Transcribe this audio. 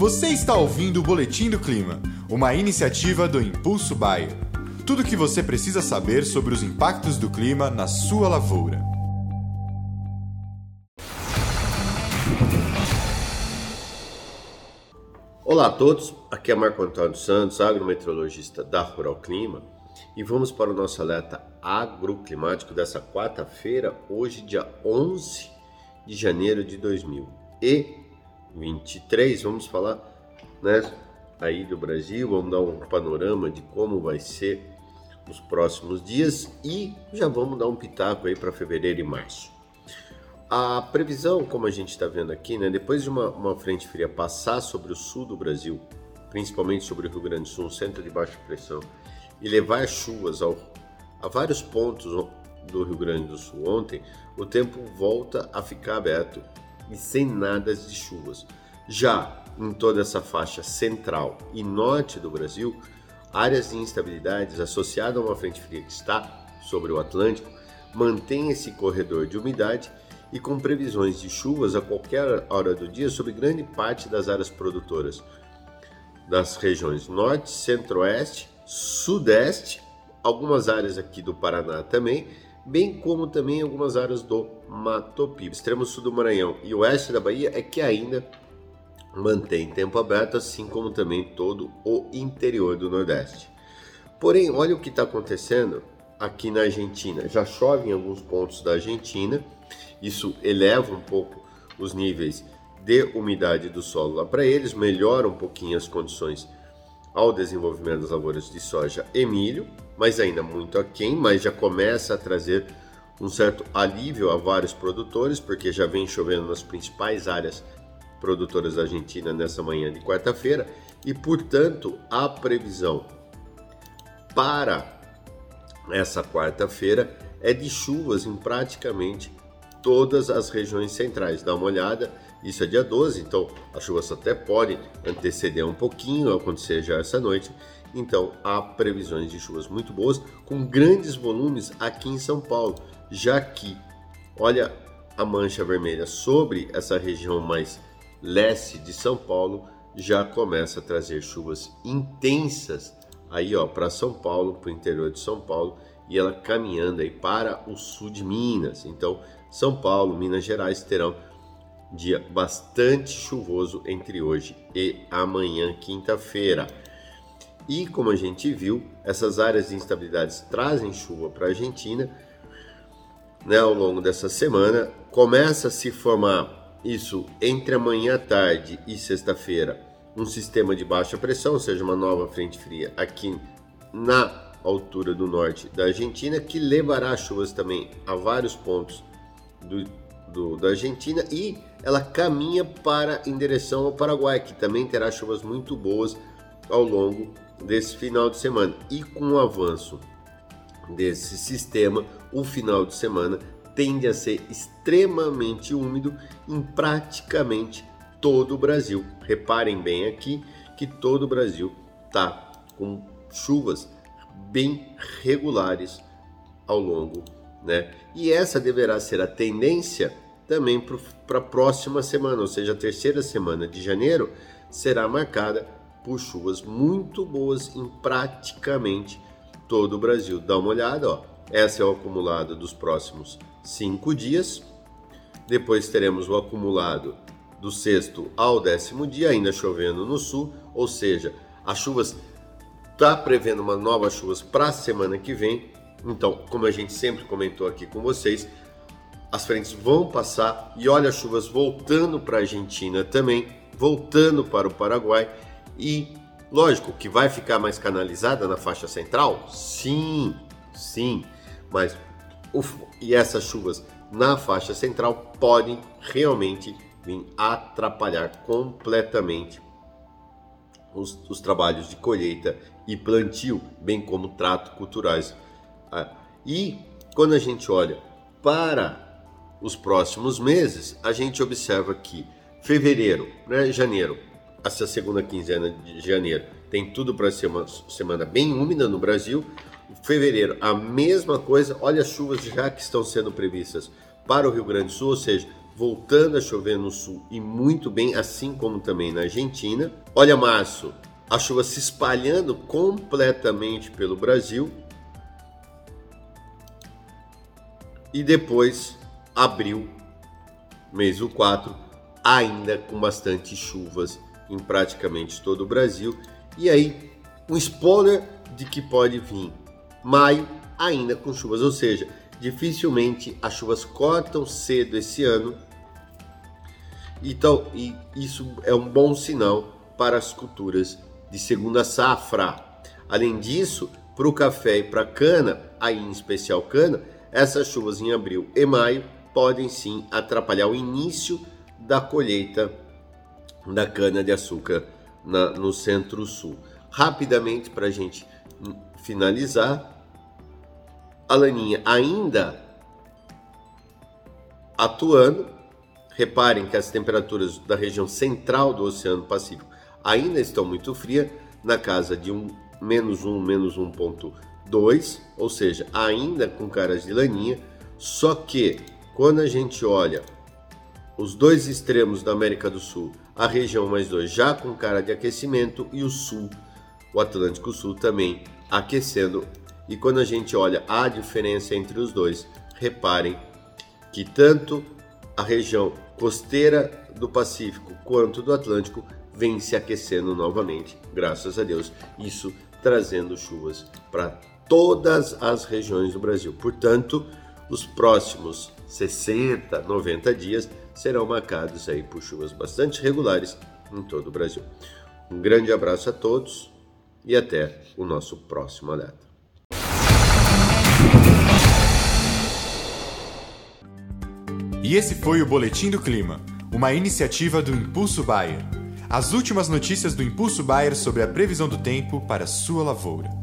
Você está ouvindo o Boletim do Clima, uma iniciativa do Impulso Bayer. Tudo o que você precisa saber sobre os impactos do clima na sua lavoura. Olá a todos, aqui é Marco Antônio Santos, agrometeorologista da Rural Clima, e vamos para o nosso alerta agroclimático dessa quarta-feira, hoje, dia 11 de janeiro de 2023. Vamos falar né, aí do Brasil, vamos dar um panorama de como vai ser os próximos dias e já vamos dar um pitaco aí para fevereiro e março. A previsão, como a gente está vendo aqui, né, depois de uma, uma, frente fria passar sobre o sul do Brasil, principalmente sobre o Rio Grande do Sul, um centro de baixa pressão, e levar chuvas ao, a vários pontos do Rio Grande do Sul ontem, o tempo volta a ficar aberto e sem nada de chuvas. Já em toda essa faixa central e norte do Brasil, áreas de instabilidades associadas a uma frente fria que está sobre o Atlântico mantêm esse corredor de umidade e com previsões de chuvas a qualquer hora do dia sobre grande parte das áreas produtoras das regiões norte, centro-oeste, sudeste, algumas áreas aqui do Paraná também, bem como também algumas áreas do Mato Piba. Extremo sul do Maranhão e oeste da Bahia é que ainda mantém tempo aberto, assim como também todo o interior do Nordeste. Porém, olha o que está acontecendo aqui na Argentina. Já chove em alguns pontos da Argentina isso eleva um pouco os níveis de umidade do solo lá para eles, melhora um pouquinho as condições ao desenvolvimento das lavouras de soja e milho, mas ainda muito aquém, mas já começa a trazer um certo alívio a vários produtores, porque já vem chovendo nas principais áreas produtoras da Argentina nessa manhã de quarta-feira, e portanto a previsão para essa quarta-feira é de chuvas em praticamente todas as regiões centrais. Dá uma olhada, isso é dia 12, então as chuvas até podem anteceder um pouquinho, acontecer já essa noite. Então há previsões de chuvas muito boas, com grandes volumes aqui em São Paulo, já que, olha a mancha vermelha sobre essa região mais leste de São Paulo, já começa a trazer chuvas intensas aí ó para São Paulo, para o interior de São Paulo e ela caminhando aí para o sul de Minas. Então são Paulo, Minas Gerais terão dia bastante chuvoso entre hoje e amanhã, quinta-feira. E como a gente viu, essas áreas de instabilidades trazem chuva para a Argentina né, ao longo dessa semana. Começa a se formar isso entre amanhã à tarde e sexta-feira, um sistema de baixa pressão, ou seja, uma nova frente fria aqui na altura do norte da Argentina, que levará chuvas também a vários pontos do, do, da Argentina e ela caminha para em direção ao Paraguai, que também terá chuvas muito boas ao longo desse final de semana. E com o avanço desse sistema, o final de semana tende a ser extremamente úmido em praticamente todo o Brasil. Reparem bem aqui que todo o Brasil está com chuvas bem regulares ao longo né? E essa deverá ser a tendência também para a próxima semana, ou seja, a terceira semana de janeiro será marcada por chuvas muito boas em praticamente todo o Brasil. Dá uma olhada, ó. Esse é o acumulado dos próximos cinco dias. Depois teremos o acumulado do sexto ao décimo dia, ainda chovendo no sul, ou seja, as chuvas está prevendo uma nova chuvas para a semana que vem então, como a gente sempre comentou aqui com vocês, as frentes vão passar e olha as chuvas voltando para a Argentina também, voltando para o Paraguai e lógico que vai ficar mais canalizada na faixa central? Sim, sim, mas e essas chuvas na faixa central podem realmente vir atrapalhar completamente os, os trabalhos de colheita e plantio, bem como trato culturais ah, e quando a gente olha para os próximos meses, a gente observa que fevereiro, né, janeiro, essa segunda quinzena de janeiro, tem tudo para ser uma semana bem úmida no Brasil. Fevereiro, a mesma coisa. Olha as chuvas já que estão sendo previstas para o Rio Grande do Sul, ou seja, voltando a chover no sul e muito bem, assim como também na Argentina. Olha março, a chuva se espalhando completamente pelo Brasil. E depois abril, mês do 4, ainda com bastante chuvas em praticamente todo o Brasil. E aí, um spoiler de que pode vir maio ainda com chuvas, ou seja, dificilmente as chuvas cortam cedo esse ano. Então, isso é um bom sinal para as culturas de segunda safra. Além disso, para o café e para a cana, aí em especial cana, essas chuvas em abril e maio podem sim atrapalhar o início da colheita da cana de açúcar na, no centro-sul. Rapidamente, para a gente finalizar, a laninha ainda atuando. Reparem que as temperaturas da região central do Oceano Pacífico ainda estão muito frias, na casa de um, menos 1, menos 1.2, ou seja, ainda com caras de laninha, só que quando a gente olha os dois extremos da América do Sul, a região mais dois já com cara de aquecimento e o sul, o Atlântico Sul também aquecendo. E quando a gente olha a diferença entre os dois, reparem que tanto a região costeira do Pacífico quanto do Atlântico vem se aquecendo novamente, graças a Deus. Isso trazendo chuvas para todas as regiões do Brasil. Portanto, os próximos 60, 90 dias serão marcados aí por chuvas bastante regulares em todo o Brasil. Um grande abraço a todos e até o nosso próximo alerta. E esse foi o Boletim do Clima, uma iniciativa do Impulso Bayer. As últimas notícias do Impulso Bayer sobre a previsão do tempo para sua lavoura.